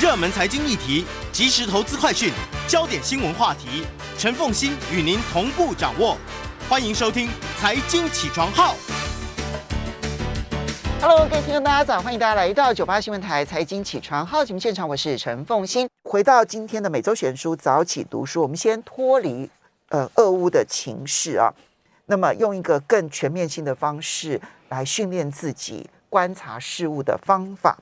热门财经议题、即时投资快讯、焦点新闻话题，陈凤欣与您同步掌握。欢迎收听《财经起床号》。Hello，各位听众，大家早！欢迎大家来到九八新闻台《财经起床号》节目现场，我是陈凤欣。回到今天的每周选书早起读书，我们先脱离呃俄乌的情势啊，那么用一个更全面性的方式来训练自己观察事物的方法。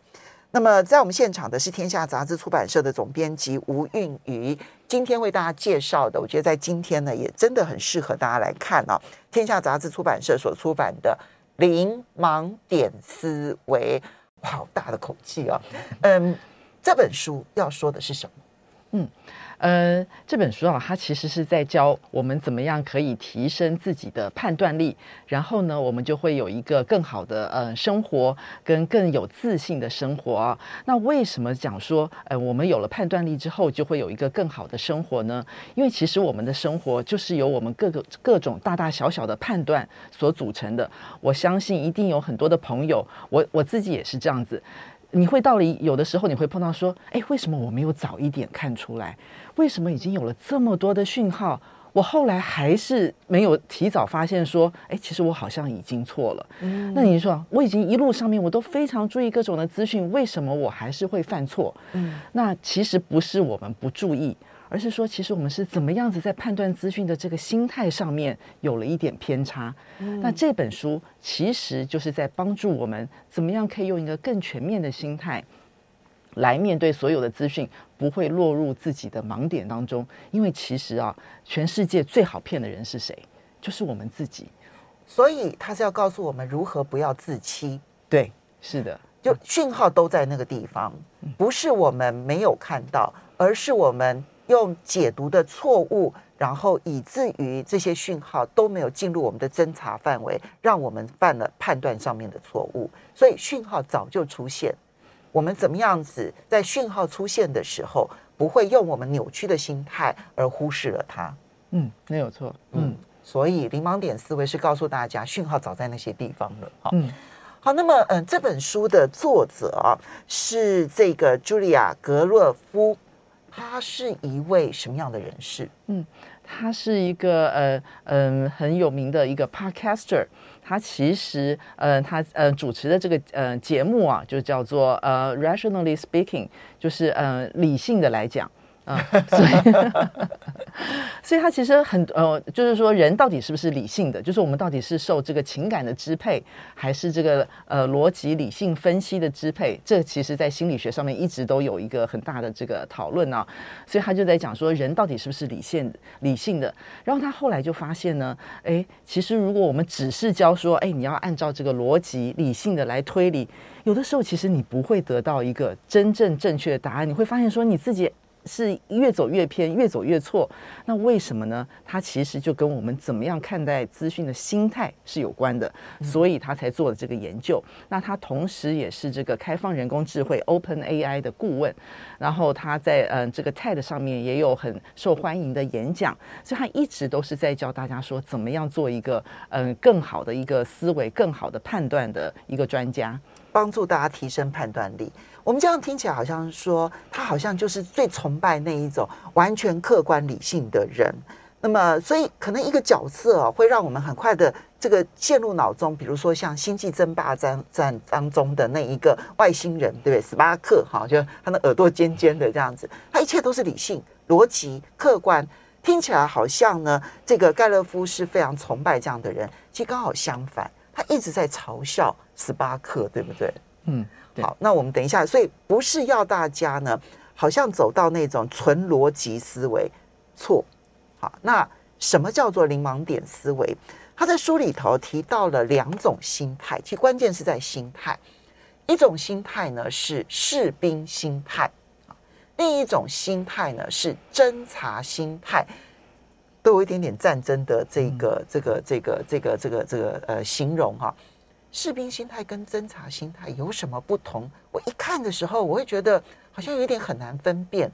那么在我们现场的是天下杂志出版社的总编辑吴韵瑜，今天为大家介绍的，我觉得在今天呢也真的很适合大家来看啊。天下杂志出版社所出版的《零盲点思维》，好大的口气啊！嗯，这本书要说的是什么？嗯。呃，这本书啊，它其实是在教我们怎么样可以提升自己的判断力，然后呢，我们就会有一个更好的呃生活，跟更有自信的生活。那为什么讲说，呃，我们有了判断力之后，就会有一个更好的生活呢？因为其实我们的生活就是由我们各个各种大大小小的判断所组成的。我相信一定有很多的朋友，我我自己也是这样子。你会到了有的时候，你会碰到说，哎，为什么我没有早一点看出来？为什么已经有了这么多的讯号，我后来还是没有提早发现说，哎，其实我好像已经错了。嗯，那你说，我已经一路上面我都非常注意各种的资讯，为什么我还是会犯错？嗯，那其实不是我们不注意。而是说，其实我们是怎么样子在判断资讯的这个心态上面有了一点偏差。嗯。那这本书其实就是在帮助我们怎么样可以用一个更全面的心态来面对所有的资讯，不会落入自己的盲点当中。因为其实啊，全世界最好骗的人是谁？就是我们自己。所以他是要告诉我们如何不要自欺。对，是的，就讯号都在那个地方，不是我们没有看到，而是我们。用解读的错误，然后以至于这些讯号都没有进入我们的侦查范围，让我们犯了判断上面的错误。所以讯号早就出现，我们怎么样子在讯号出现的时候，不会用我们扭曲的心态而忽视了它？嗯，没有错。嗯，嗯，所以零盲点思维是告诉大家，讯号早在那些地方了。好，嗯，好，那么嗯，这本书的作者啊是这个茱莉亚·格洛夫。他是一位什么样的人士？嗯，他是一个呃嗯、很有名的一个 podcaster。他其实呃他呃主持的这个呃节目啊，就叫做呃 Rationally Speaking，就是呃理性的来讲。啊，所以，所以他其实很呃，就是说，人到底是不是理性的？就是我们到底是受这个情感的支配，还是这个呃逻辑理性分析的支配？这其实，在心理学上面一直都有一个很大的这个讨论啊。所以他就在讲说，人到底是不是理性理性的？然后他后来就发现呢，哎，其实如果我们只是教说，哎，你要按照这个逻辑理性的来推理，有的时候其实你不会得到一个真正正确的答案。你会发现说，你自己。是越走越偏，越走越错。那为什么呢？它其实就跟我们怎么样看待资讯的心态是有关的，所以他才做了这个研究。那他同时也是这个开放人工智慧 Open AI 的顾问，然后他在嗯这个 TED 上面也有很受欢迎的演讲，所以他一直都是在教大家说怎么样做一个嗯更好的一个思维、更好的判断的一个专家，帮助大家提升判断力。我们这样听起来好像说，他好像就是最崇拜那一种完全客观理性的人。那么，所以可能一个角色啊，会让我们很快的这个陷入脑中。比如说像《星际争霸战》战当中的那一个外星人，对不对？斯巴克哈，就他的耳朵尖尖的这样子，他一切都是理性、逻辑、客观，听起来好像呢，这个盖勒夫是非常崇拜这样的人。其实刚好相反，他一直在嘲笑斯巴克，对不对？嗯。好，那我们等一下，所以不是要大家呢，好像走到那种纯逻辑思维，错。好，那什么叫做零盲点思维？他在书里头提到了两种心态，其实关键是在心态。一种心态呢是士兵心态，另一种心态呢是侦察心态，都有一点点战争的这个、这个、这个、这个、这个、这个呃形容哈。士兵心态跟侦察心态有什么不同？我一看的时候，我会觉得好像有点很难分辨，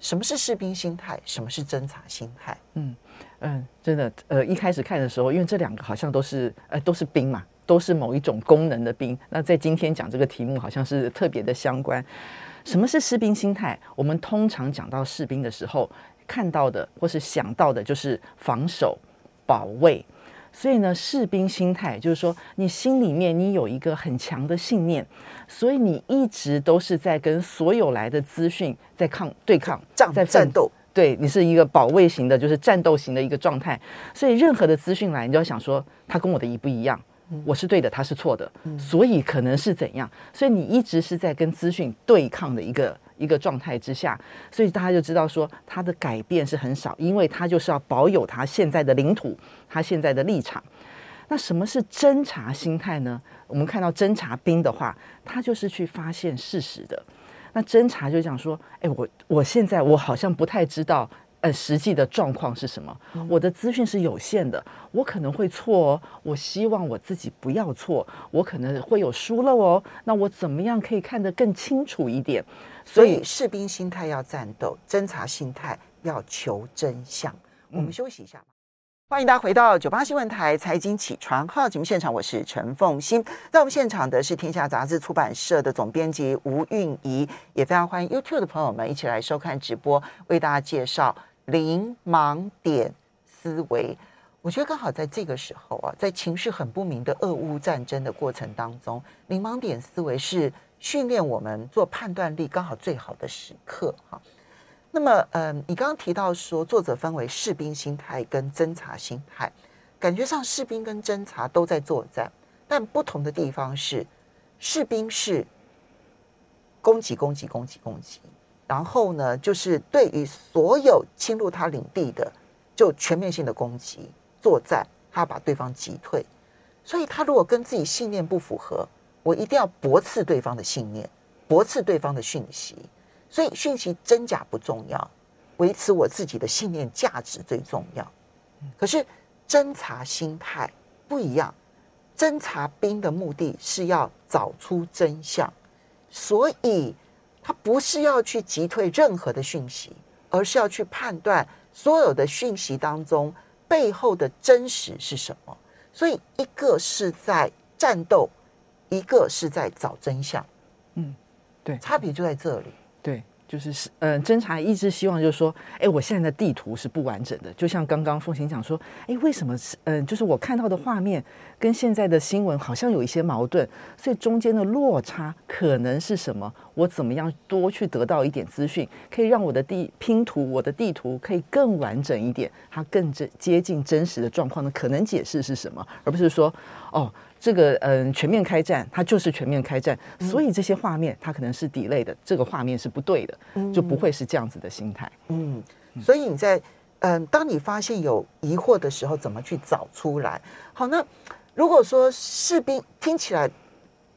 什么是士兵心态，什么是侦察心态。嗯嗯，真的，呃，一开始看的时候，因为这两个好像都是呃都是兵嘛，都是某一种功能的兵。那在今天讲这个题目，好像是特别的相关。什么是士兵心态？我们通常讲到士兵的时候，看到的或是想到的就是防守、保卫。所以呢，士兵心态就是说，你心里面你有一个很强的信念，所以你一直都是在跟所有来的资讯在抗对抗，在战斗。对，你是一个保卫型的，就是战斗型的一个状态。所以任何的资讯来，你就要想说，他跟我的一不一样？我是对的，他是错的，所以可能是怎样？所以你一直是在跟资讯对抗的一个一个状态之下，所以大家就知道说，他的改变是很少，因为他就是要保有他现在的领土，他现在的立场。那什么是侦查心态呢？我们看到侦察兵的话，他就是去发现事实的。那侦查就讲说，哎，我我现在我好像不太知道，呃，实际的状况是什么？我的资讯是有限的，我可能会错哦。我希望我自己不要错，我可能会有疏漏哦。那我怎么样可以看得更清楚一点？所以，士兵心态要战斗，侦查心态要求真相。我们休息一下。嗯欢迎大家回到九八新闻台财经起床号节目现场，我是陈凤欣。在我们现场的是天下杂志出版社的总编辑吴韵仪，也非常欢迎 YouTube 的朋友们一起来收看直播，为大家介绍零盲点思维。我觉得刚好在这个时候啊，在情势很不明的俄乌战争的过程当中，零盲点思维是训练我们做判断力刚好最好的时刻哈。那么，嗯，你刚刚提到说，作者分为士兵心态跟侦察心态，感觉上士兵跟侦察都在作战，但不同的地方是，士兵是攻击、攻击、攻击、攻击，然后呢，就是对于所有侵入他领地的，就全面性的攻击作战，他把对方击退。所以，他如果跟自己信念不符合，我一定要驳斥对方的信念，驳斥对方的讯息。所以讯息真假不重要，维持我自己的信念价值最重要。可是侦查心态不一样，侦察兵的目的是要找出真相，所以他不是要去击退任何的讯息，而是要去判断所有的讯息当中背后的真实是什么。所以一个是在战斗，一个是在找真相。嗯，对，差别就在这里。对，就是是，嗯，侦查一直希望就是说，哎，我现在的地图是不完整的，就像刚刚凤琴讲说，哎，为什么是，嗯，就是我看到的画面跟现在的新闻好像有一些矛盾，所以中间的落差可能是什么？我怎么样多去得到一点资讯，可以让我的地拼图，我的地图可以更完整一点，它更接接近真实的状况的可能解释是什么？而不是说，哦。这个嗯，全面开战，它就是全面开战，所以这些画面它可能是 delay 的，这个画面是不对的，就不会是这样子的心态。嗯，所以你在嗯，当你发现有疑惑的时候，怎么去找出来？好，那如果说士兵听起来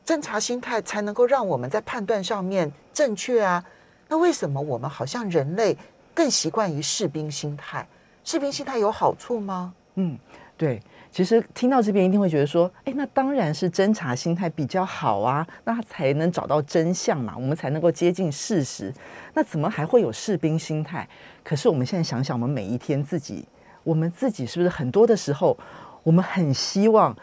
侦查心态才能够让我们在判断上面正确啊，那为什么我们好像人类更习惯于士兵心态？士兵心态有好处吗？嗯，对。其实听到这边一定会觉得说，哎，那当然是侦查心态比较好啊，那才能找到真相嘛，我们才能够接近事实。那怎么还会有士兵心态？可是我们现在想想，我们每一天自己，我们自己是不是很多的时候，我们很希望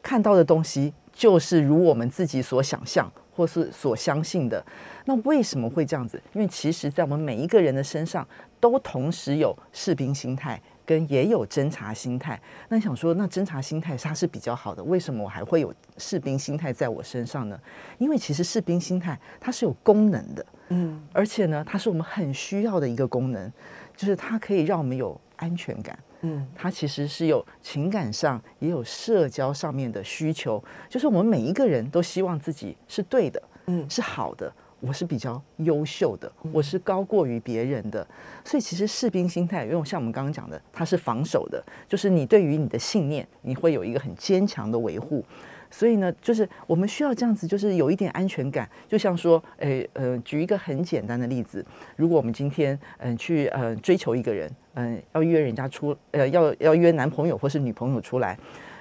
看到的东西就是如我们自己所想象或是所相信的？那为什么会这样子？因为其实，在我们每一个人的身上，都同时有士兵心态。跟也有侦查心态，那你想说，那侦查心态它是比较好的，为什么我还会有士兵心态在我身上呢？因为其实士兵心态它是有功能的，嗯，而且呢，它是我们很需要的一个功能，就是它可以让我们有安全感，嗯，它其实是有情感上也有社交上面的需求，就是我们每一个人都希望自己是对的，嗯，是好的。我是比较优秀的，我是高过于别人的，所以其实士兵心态，因为像我们刚刚讲的，它是防守的，就是你对于你的信念，你会有一个很坚强的维护。所以呢，就是我们需要这样子，就是有一点安全感。就像说，诶，呃，举一个很简单的例子，如果我们今天嗯去呃追求一个人，嗯要约人家出，呃要要约男朋友或是女朋友出来。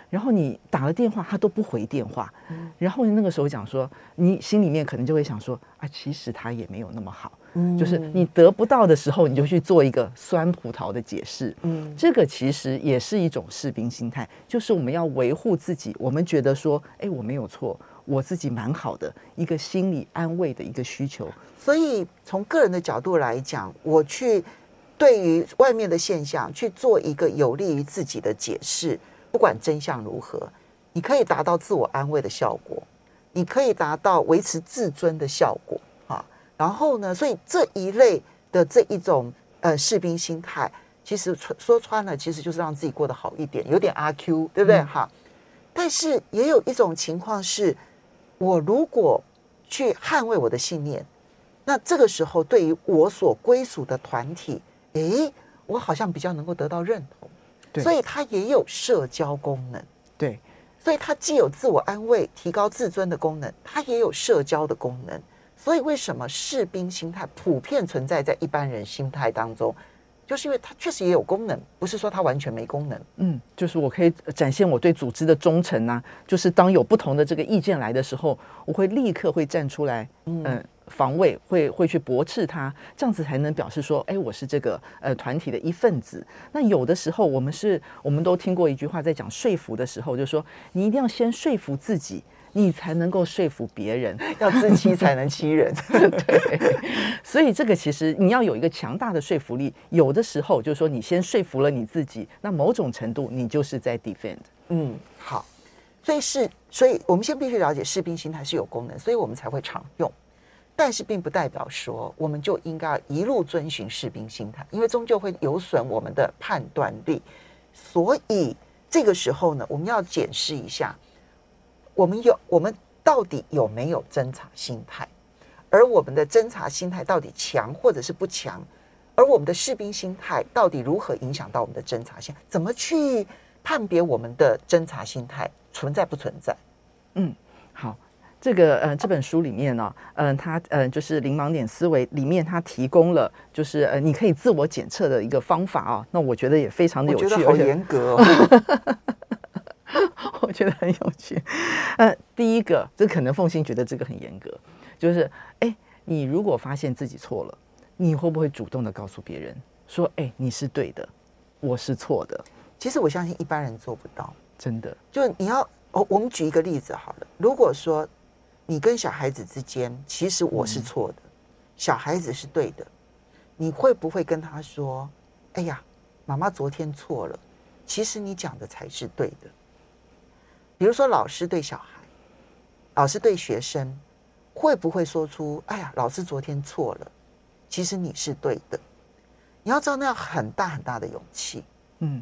然后你打了电话，他都不回电话。嗯、然后那个时候讲说，你心里面可能就会想说啊，其实他也没有那么好。嗯，就是你得不到的时候，你就去做一个酸葡萄的解释。嗯，这个其实也是一种士兵心态，就是我们要维护自己，我们觉得说，哎，我没有错，我自己蛮好的，一个心理安慰的一个需求。所以从个人的角度来讲，我去对于外面的现象去做一个有利于自己的解释。不管真相如何，你可以达到自我安慰的效果，你可以达到维持自尊的效果啊。然后呢，所以这一类的这一种呃士兵心态，其实说穿了，其实就是让自己过得好一点，有点阿 Q，对不对？哈、嗯。但是也有一种情况是，我如果去捍卫我的信念，那这个时候对于我所归属的团体，诶，我好像比较能够得到认同。所以它也有社交功能，对，所以它既有自我安慰、提高自尊的功能，它也有社交的功能。所以为什么士兵心态普遍存在在一般人心态当中，就是因为它确实也有功能，不是说它完全没功能。嗯，就是我可以展现我对组织的忠诚呐、啊，就是当有不同的这个意见来的时候，我会立刻会站出来，嗯。嗯防卫会会去驳斥他，这样子才能表示说，哎，我是这个呃团体的一份子。那有的时候，我们是我们都听过一句话，在讲说服的时候，就是说你一定要先说服自己，你才能够说服别人，要自欺才能欺人。对，所以这个其实你要有一个强大的说服力。有的时候就是说，你先说服了你自己，那某种程度你就是在 defend。嗯，好，所以是，所以我们先必须了解士兵心态是有功能，所以我们才会常用。但是并不代表说我们就应该一路遵循士兵心态，因为终究会有损我们的判断力。所以这个时候呢，我们要检视一下，我们有我们到底有没有侦查心态，而我们的侦查心态到底强或者是不强，而我们的士兵心态到底如何影响到我们的侦查心？怎么去判别我们的侦查心态存在不存在？嗯，好。这个呃，这本书里面呢，嗯、呃，它呃，就是零盲点思维里面，它提供了就是呃，你可以自我检测的一个方法啊。那我觉得也非常的有趣，我觉得好严格哦。我觉得很有趣。呃，第一个，这可能凤馨觉得这个很严格，就是哎，你如果发现自己错了，你会不会主动的告诉别人说，哎，你是对的，我是错的？其实我相信一般人做不到，真的。就你要，我我们举一个例子好了，如果说。你跟小孩子之间，其实我是错的，嗯、小孩子是对的。你会不会跟他说：“哎呀，妈妈昨天错了，其实你讲的才是对的。”比如说，老师对小孩，老师对学生，会不会说出：“哎呀，老师昨天错了，其实你是对的。”你要知道，那要很大很大的勇气。嗯，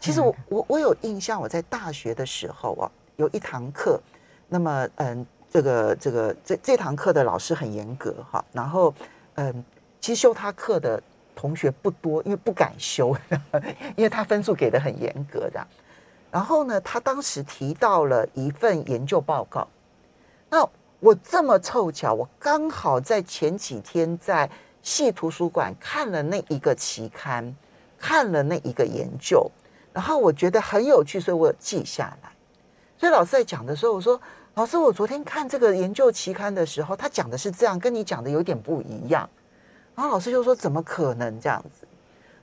其实我我我有印象，我在大学的时候啊，有一堂课，那么嗯。这个这个这这堂课的老师很严格哈，然后嗯，其实修他课的同学不多，因为不敢修，因为他分数给的很严格的。然后呢，他当时提到了一份研究报告，那我这么凑巧，我刚好在前几天在系图书馆看了那一个期刊，看了那一个研究，然后我觉得很有趣，所以我有记下来。所以老师在讲的时候，我说。老师，我昨天看这个研究期刊的时候，他讲的是这样，跟你讲的有点不一样。然后老师就说：“怎么可能这样子？”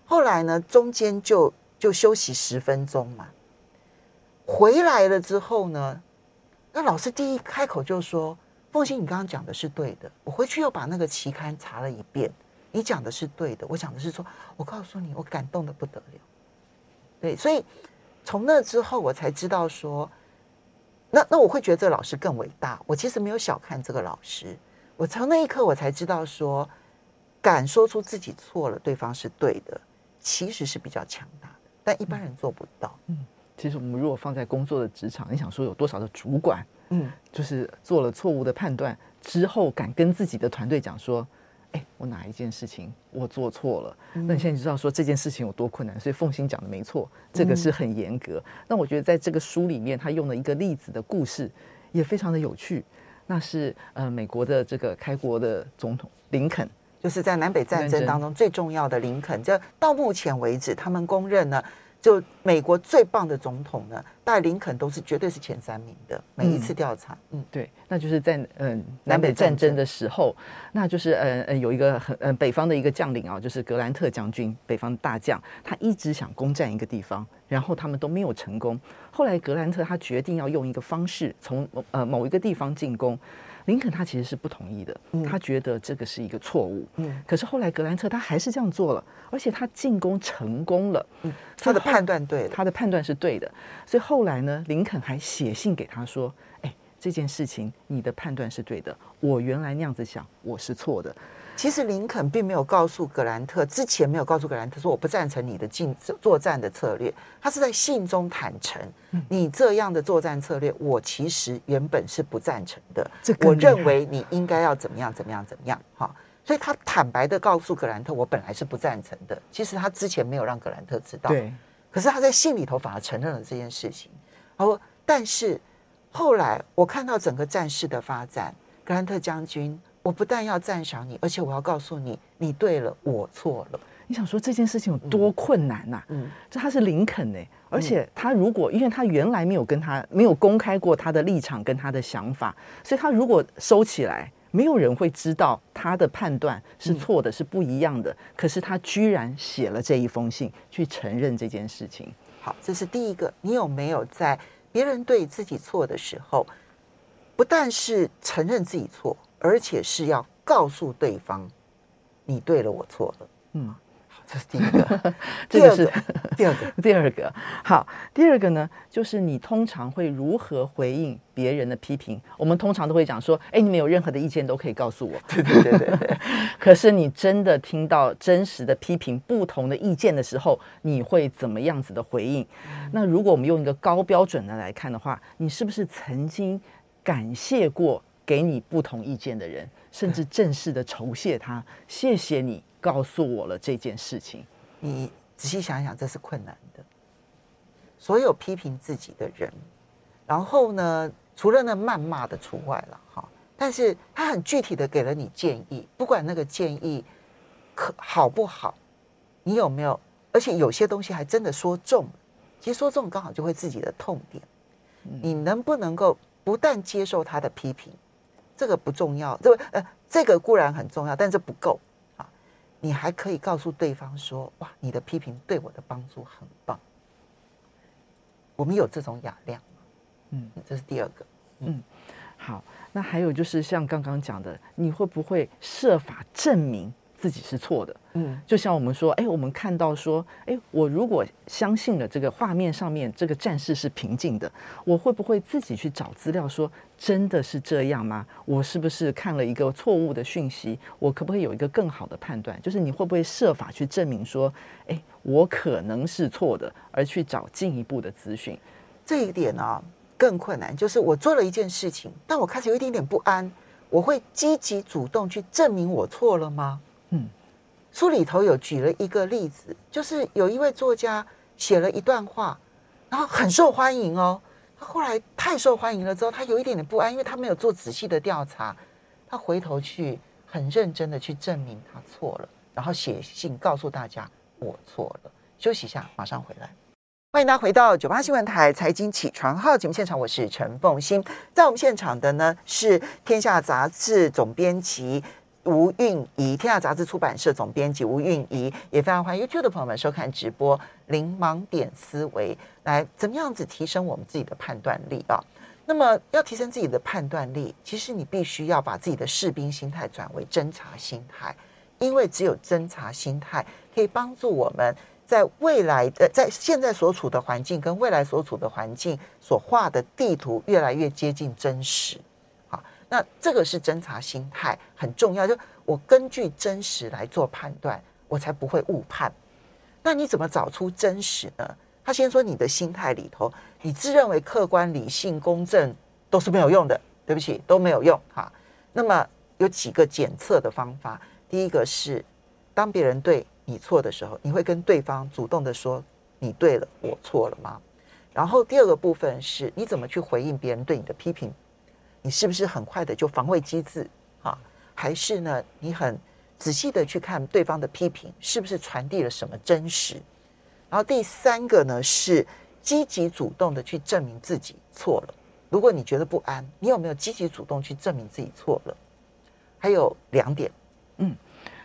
后来呢，中间就就休息十分钟嘛。回来了之后呢，那老师第一开口就说：“凤欣，你刚刚讲的是对的。我回去又把那个期刊查了一遍，你讲的是对的。我讲的是说，我告诉你，我感动得不得了。对，所以从那之后，我才知道说。”那那我会觉得这个老师更伟大。我其实没有小看这个老师，我从那一刻我才知道说，敢说出自己错了，对方是对的，其实是比较强大的。但一般人做不到。嗯，其实我们如果放在工作的职场，你想说有多少的主管，嗯，就是做了错误的判断之后，敢跟自己的团队讲说。哎，我哪一件事情我做错了？嗯、那你现在就知道说这件事情有多困难。所以凤馨讲的没错，这个是很严格。嗯、那我觉得在这个书里面，他用了一个例子的故事，也非常的有趣。那是呃，美国的这个开国的总统林肯，就是在南北战争当中最重要的林肯。就到目前为止，他们公认呢，就美国最棒的总统呢，大林肯都是绝对是前三名的。每一次调查，嗯，嗯对，那就是在嗯南北战争的时候，那就是嗯嗯有一个很嗯北方的一个将领啊，就是格兰特将军，北方大将，他一直想攻占一个地方，然后他们都没有成功。后来格兰特他决定要用一个方式从呃某一个地方进攻。林肯他其实是不同意的，他觉得这个是一个错误。嗯，可是后来格兰特他还是这样做了，而且他进攻成功了。嗯，他的判断对，他的判断是对的。所以后来呢，林肯还写信给他说：“哎，这件事情你的判断是对的，我原来那样子想，我是错的。”其实林肯并没有告诉格兰特，之前没有告诉格兰特说我不赞成你的进作战的策略。他是在信中坦诚，你这样的作战策略，我其实原本是不赞成的。我认为你应该要怎么样怎么样怎么样哈。所以他坦白的告诉格兰特，我本来是不赞成的。其实他之前没有让格兰特知道，对。可是他在信里头反而承认了这件事情。他说，但是后来我看到整个战事的发展，格兰特将军。我不但要赞赏你，而且我要告诉你，你对了，我错了。你想说这件事情有多困难呐？嗯，这他是林肯呢，而且他如果因为他原来没有跟他没有公开过他的立场跟他的想法，所以他如果收起来，没有人会知道他的判断是错的，是不一样的。可是他居然写了这一封信去承认这件事情。好，这是第一个。你有没有在别人对自己错的时候，不但是承认自己错？而且是要告诉对方，你对了，我错了。嗯，好，这是第一个。这个是，第二个，第二个。好，第二个呢，就是你通常会如何回应别人的批评？我们通常都会讲说，哎，你们有任何的意见都可以告诉我。对对对对对。可是你真的听到真实的批评、不同的意见的时候，你会怎么样子的回应？嗯。那如果我们用一个高标准的来看的话，你是不是曾经感谢过？给你不同意见的人，甚至正式的酬谢他，谢谢你告诉我了这件事情。你仔细想想，这是困难的。所有批评自己的人，然后呢，除了那谩骂的除外了哈，但是他很具体的给了你建议，不管那个建议可好不好，你有没有？而且有些东西还真的说中，其实说中刚好就会自己的痛点。你能不能够不但接受他的批评？这个不重要，这个呃，这个固然很重要，但这不够啊！你还可以告诉对方说：“哇，你的批评对我的帮助很棒。”我们有这种雅量，嗯，这是第二个，嗯，嗯，好，那还有就是像刚刚讲的，你会不会设法证明？自己是错的，嗯，就像我们说，哎，我们看到说，哎，我如果相信了这个画面上面这个战士是平静的，我会不会自己去找资料说真的是这样吗？我是不是看了一个错误的讯息？我可不可以有一个更好的判断？就是你会不会设法去证明说，哎，我可能是错的，而去找进一步的资讯？这一点呢，啊，更困难，就是我做了一件事情，但我开始有一点点不安，我会积极主动去证明我错了吗？嗯，书里头有举了一个例子，就是有一位作家写了一段话，然后很受欢迎哦。他后来太受欢迎了之后，他有一点点不安，因为他没有做仔细的调查。他回头去很认真的去证明他错了，然后写信告诉大家我错了。休息一下，马上回来。欢迎大家回到九八新闻台财经起床号节目现场，我是陈凤欣。在我们现场的呢是天下杂志总编辑。吴韵仪，天下杂志出版社总编辑吴韵仪，也非常欢迎 YouTube 的朋友们收看直播。零盲点思维，来怎么样子提升我们自己的判断力啊？那么要提升自己的判断力，其实你必须要把自己的士兵心态转为侦查心态，因为只有侦查心态可以帮助我们在未来的在现在所处的环境跟未来所处的环境所画的地图越来越接近真实。那这个是侦查心态很重要，就我根据真实来做判断，我才不会误判。那你怎么找出真实呢？他先说你的心态里头，你自认为客观、理性、公正都是没有用的，对不起，都没有用哈。那么有几个检测的方法，第一个是当别人对你错的时候，你会跟对方主动的说你对了，我错了吗？然后第二个部分是你怎么去回应别人对你的批评。你是不是很快的就防卫机制啊？还是呢？你很仔细的去看对方的批评，是不是传递了什么真实？然后第三个呢是积极主动的去证明自己错了。如果你觉得不安，你有没有积极主动去证明自己错了？还有两点，嗯，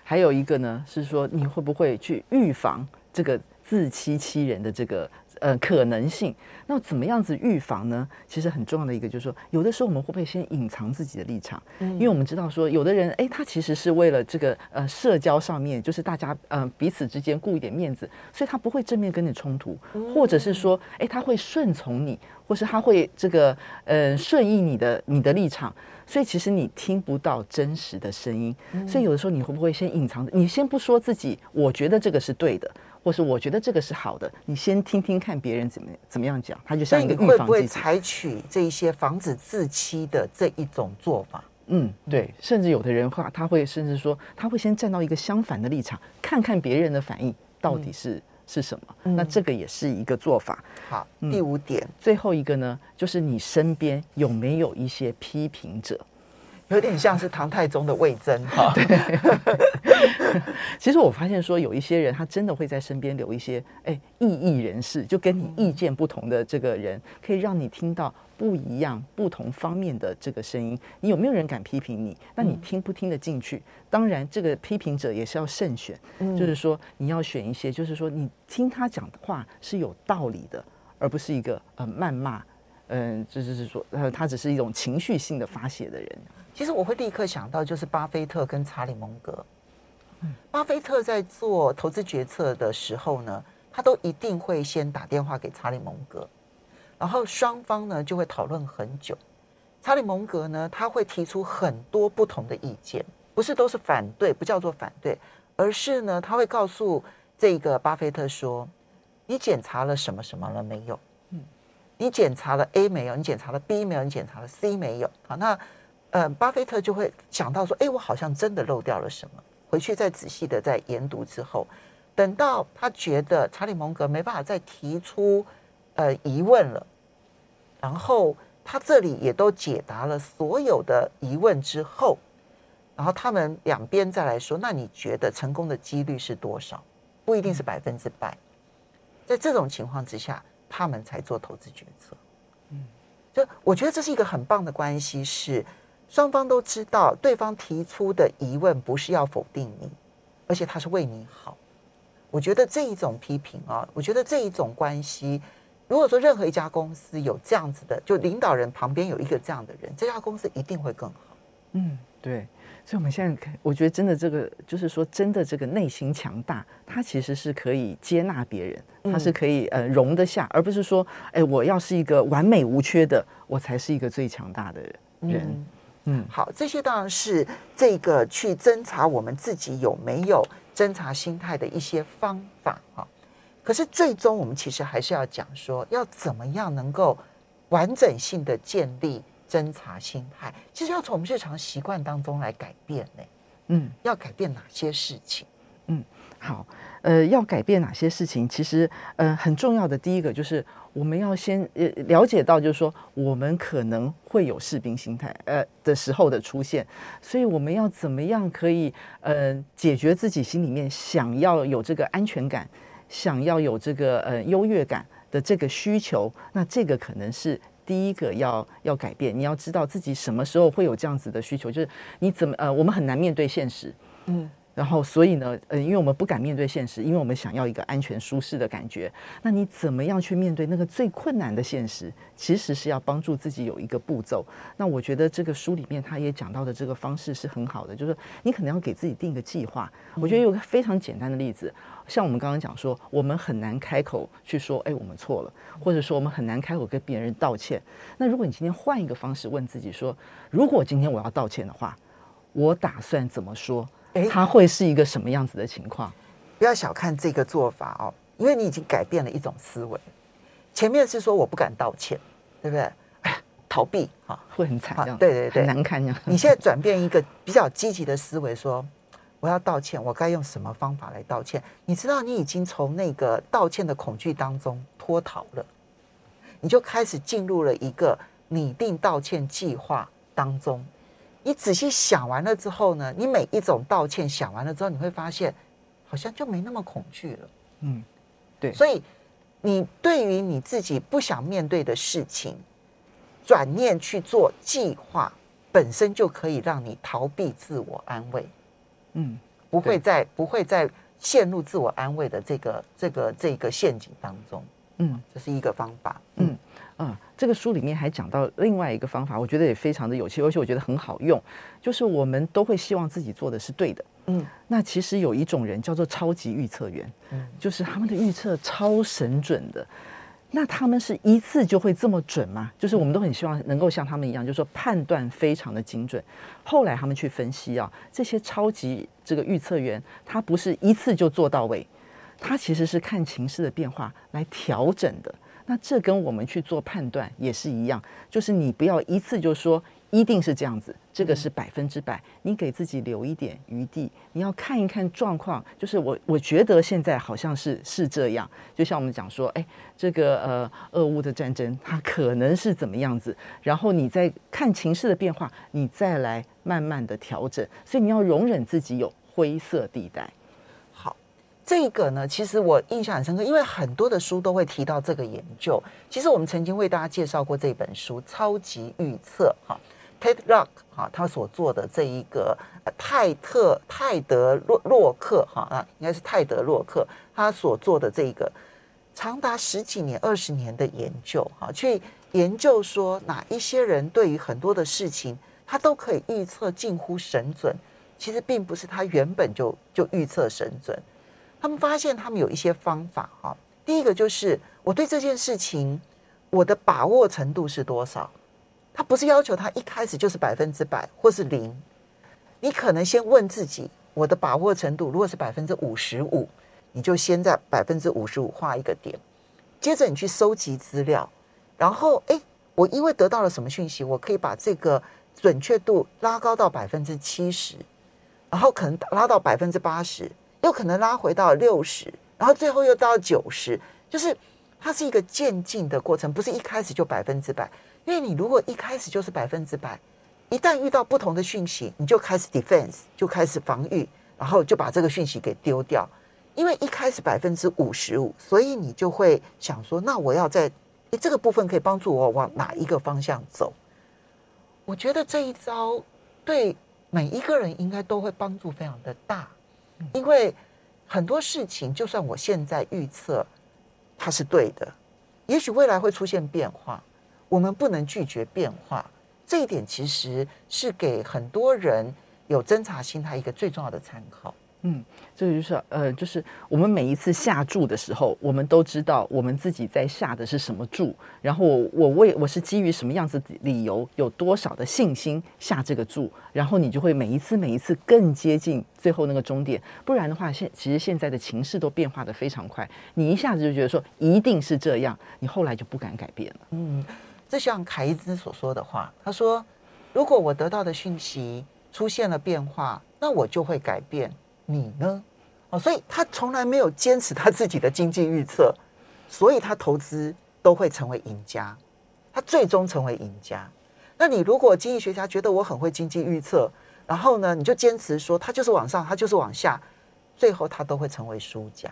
还有一个呢是说你会不会去预防这个自欺欺人的这个。呃，可能性，那怎么样子预防呢？其实很重要的一个就是说，有的时候我们会不会先隐藏自己的立场？嗯，因为我们知道说，有的人哎，他其实是为了这个呃社交上面，就是大家呃彼此之间顾一点面子，所以他不会正面跟你冲突，或者是说，哎，他会顺从你，或是他会这个呃顺应你的你的立场，所以其实你听不到真实的声音。所以有的时候你会不会先隐藏？你先不说自己，我觉得这个是对的。或是我觉得这个是好的，你先听听看别人怎么怎么样讲，他就像一个预防机制。会不会采取这一些防止自欺的这一种做法？嗯，对，甚至有的人话，他会甚至说，他会先站到一个相反的立场，看看别人的反应到底是、嗯、是什么。那这个也是一个做法。好，第五点、嗯，最后一个呢，就是你身边有没有一些批评者？有点像是唐太宗的魏征哈。对，其实我发现说有一些人他真的会在身边留一些哎异议人士，就跟你意见不同的这个人，可以让你听到不一样、不同方面的这个声音。你有没有人敢批评你？那你听不听得进去？当然，这个批评者也是要慎选，就是说你要选一些，就是说你听他讲的话是有道理的，而不是一个呃谩骂，嗯，就是说呃他只是一种情绪性的发泄的人。其实我会立刻想到，就是巴菲特跟查理蒙格。巴菲特在做投资决策的时候呢，他都一定会先打电话给查理蒙格，然后双方呢就会讨论很久。查理蒙格呢，他会提出很多不同的意见，不是都是反对，不叫做反对，而是呢，他会告诉这个巴菲特说：“你检查了什么什么了没有？嗯，你检查了 A 没有？你检查了 B 没有？你检查了 C 没有？好，那。”呃，巴菲特就会想到说：“哎，我好像真的漏掉了什么。”回去再仔细的再研读之后，等到他觉得查理蒙格没办法再提出呃疑问了，然后他这里也都解答了所有的疑问之后，然后他们两边再来说：“那你觉得成功的几率是多少？不一定是百分之百。”在这种情况之下，他们才做投资决策。嗯，就我觉得这是一个很棒的关系是。双方都知道，对方提出的疑问不是要否定你，而且他是为你好。我觉得这一种批评啊，我觉得这一种关系，如果说任何一家公司有这样子的，就领导人旁边有一个这样的人，这家公司一定会更好。嗯，对。所以我们现在看，我觉得真的这个，就是说真的这个内心强大，他其实是可以接纳别人，他是可以呃容得下，而不是说，哎，我要是一个完美无缺的，我才是一个最强大的人。嗯嗯，好，这些当然是这个去侦查我们自己有没有侦查心态的一些方法哈。可是最终我们其实还是要讲说，要怎么样能够完整性的建立侦查心态，其实要从我们日常习惯当中来改变呢。嗯，要改变哪些事情？嗯，好，呃，要改变哪些事情？其实，呃，很重要的第一个就是。我们要先呃了解到，就是说我们可能会有士兵心态呃的时候的出现，所以我们要怎么样可以呃解决自己心里面想要有这个安全感，想要有这个呃优越感的这个需求，那这个可能是第一个要要改变。你要知道自己什么时候会有这样子的需求，就是你怎么呃我们很难面对现实，嗯。然后，所以呢，呃，因为我们不敢面对现实，因为我们想要一个安全舒适的感觉。那你怎么样去面对那个最困难的现实？其实是要帮助自己有一个步骤。那我觉得这个书里面他也讲到的这个方式是很好的，就是你可能要给自己定一个计划。我觉得有个非常简单的例子，像我们刚刚讲说，我们很难开口去说，哎，我们错了，或者说我们很难开口跟别人道歉。那如果你今天换一个方式问自己说，如果今天我要道歉的话，我打算怎么说？他会是一个什么样子的情况？不要小看这个做法哦，因为你已经改变了一种思维。前面是说我不敢道歉，对不对？哎，逃避啊，会很惨，对对对，很难看呀。你现在转变一个比较积极的思维，说我要道歉，我该用什么方法来道歉？你知道，你已经从那个道歉的恐惧当中脱逃了，你就开始进入了一个拟定道歉计划当中。你仔细想完了之后呢，你每一种道歉想完了之后，你会发现好像就没那么恐惧了。嗯，对，所以你对于你自己不想面对的事情，转念去做计划，本身就可以让你逃避自我安慰。嗯，不会再不会再陷入自我安慰的这个这个这个陷阱当中。嗯，这是一个方法。嗯。嗯，这个书里面还讲到另外一个方法，我觉得也非常的有趣，而且我觉得很好用。就是我们都会希望自己做的是对的，嗯，那其实有一种人叫做超级预测员，嗯，就是他们的预测超神准的。那他们是一次就会这么准吗？就是我们都很希望能够像他们一样，就是说判断非常的精准。后来他们去分析啊，这些超级这个预测员，他不是一次就做到位，他其实是看情势的变化来调整的。那这跟我们去做判断也是一样，就是你不要一次就说一定是这样子，这个是百分之百，你给自己留一点余地，你要看一看状况。就是我我觉得现在好像是是这样，就像我们讲说，哎，这个呃俄乌的战争它可能是怎么样子，然后你再看情势的变化，你再来慢慢的调整。所以你要容忍自己有灰色地带。这个呢，其实我印象很深刻，因为很多的书都会提到这个研究。其实我们曾经为大家介绍过这本书《超级预测》哈，Ted Rock 哈，他所做的这一个泰特泰德洛洛克哈啊，应该是泰德洛克他所做的这一个长达十几年、二十年的研究哈，去研究说哪一些人对于很多的事情他都可以预测近乎神准，其实并不是他原本就就预测神准。他们发现，他们有一些方法哈。第一个就是，我对这件事情，我的把握程度是多少？他不是要求他一开始就是百分之百或是零，你可能先问自己，我的把握程度如果是百分之五十五，你就先在百分之五十五画一个点，接着你去收集资料，然后诶，我因为得到了什么讯息，我可以把这个准确度拉高到百分之七十，然后可能拉到百分之八十。又可能拉回到六十，然后最后又到九十，就是它是一个渐进的过程，不是一开始就百分之百。因为你如果一开始就是百分之百，一旦遇到不同的讯息，你就开始 defense，就开始防御，然后就把这个讯息给丢掉。因为一开始百分之五十五，所以你就会想说，那我要在诶这个部分可以帮助我往哪一个方向走？我觉得这一招对每一个人应该都会帮助非常的大。因为很多事情，就算我现在预测它是对的，也许未来会出现变化，我们不能拒绝变化。这一点其实是给很多人有侦查心态一个最重要的参考。嗯，这个就是呃，就是我们每一次下注的时候，我们都知道我们自己在下的是什么注，然后我我为我是基于什么样子的理由，有多少的信心下这个注，然后你就会每一次每一次更接近最后那个终点。不然的话，现其实现在的情势都变化的非常快，你一下子就觉得说一定是这样，你后来就不敢改变了。嗯，这像凯伊兹所说的话，他说：“如果我得到的讯息出现了变化，那我就会改变。”你呢？哦，所以他从来没有坚持他自己的经济预测，所以他投资都会成为赢家，他最终成为赢家。那你如果经济学家觉得我很会经济预测，然后呢，你就坚持说他就是往上，他就是往下，最后他都会成为输家。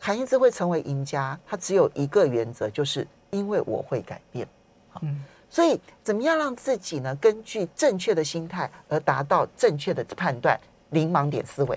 凯因兹会成为赢家，他只有一个原则，就是因为我会改变。好，所以怎么样让自己呢？根据正确的心态而达到正确的判断。零盲点思维。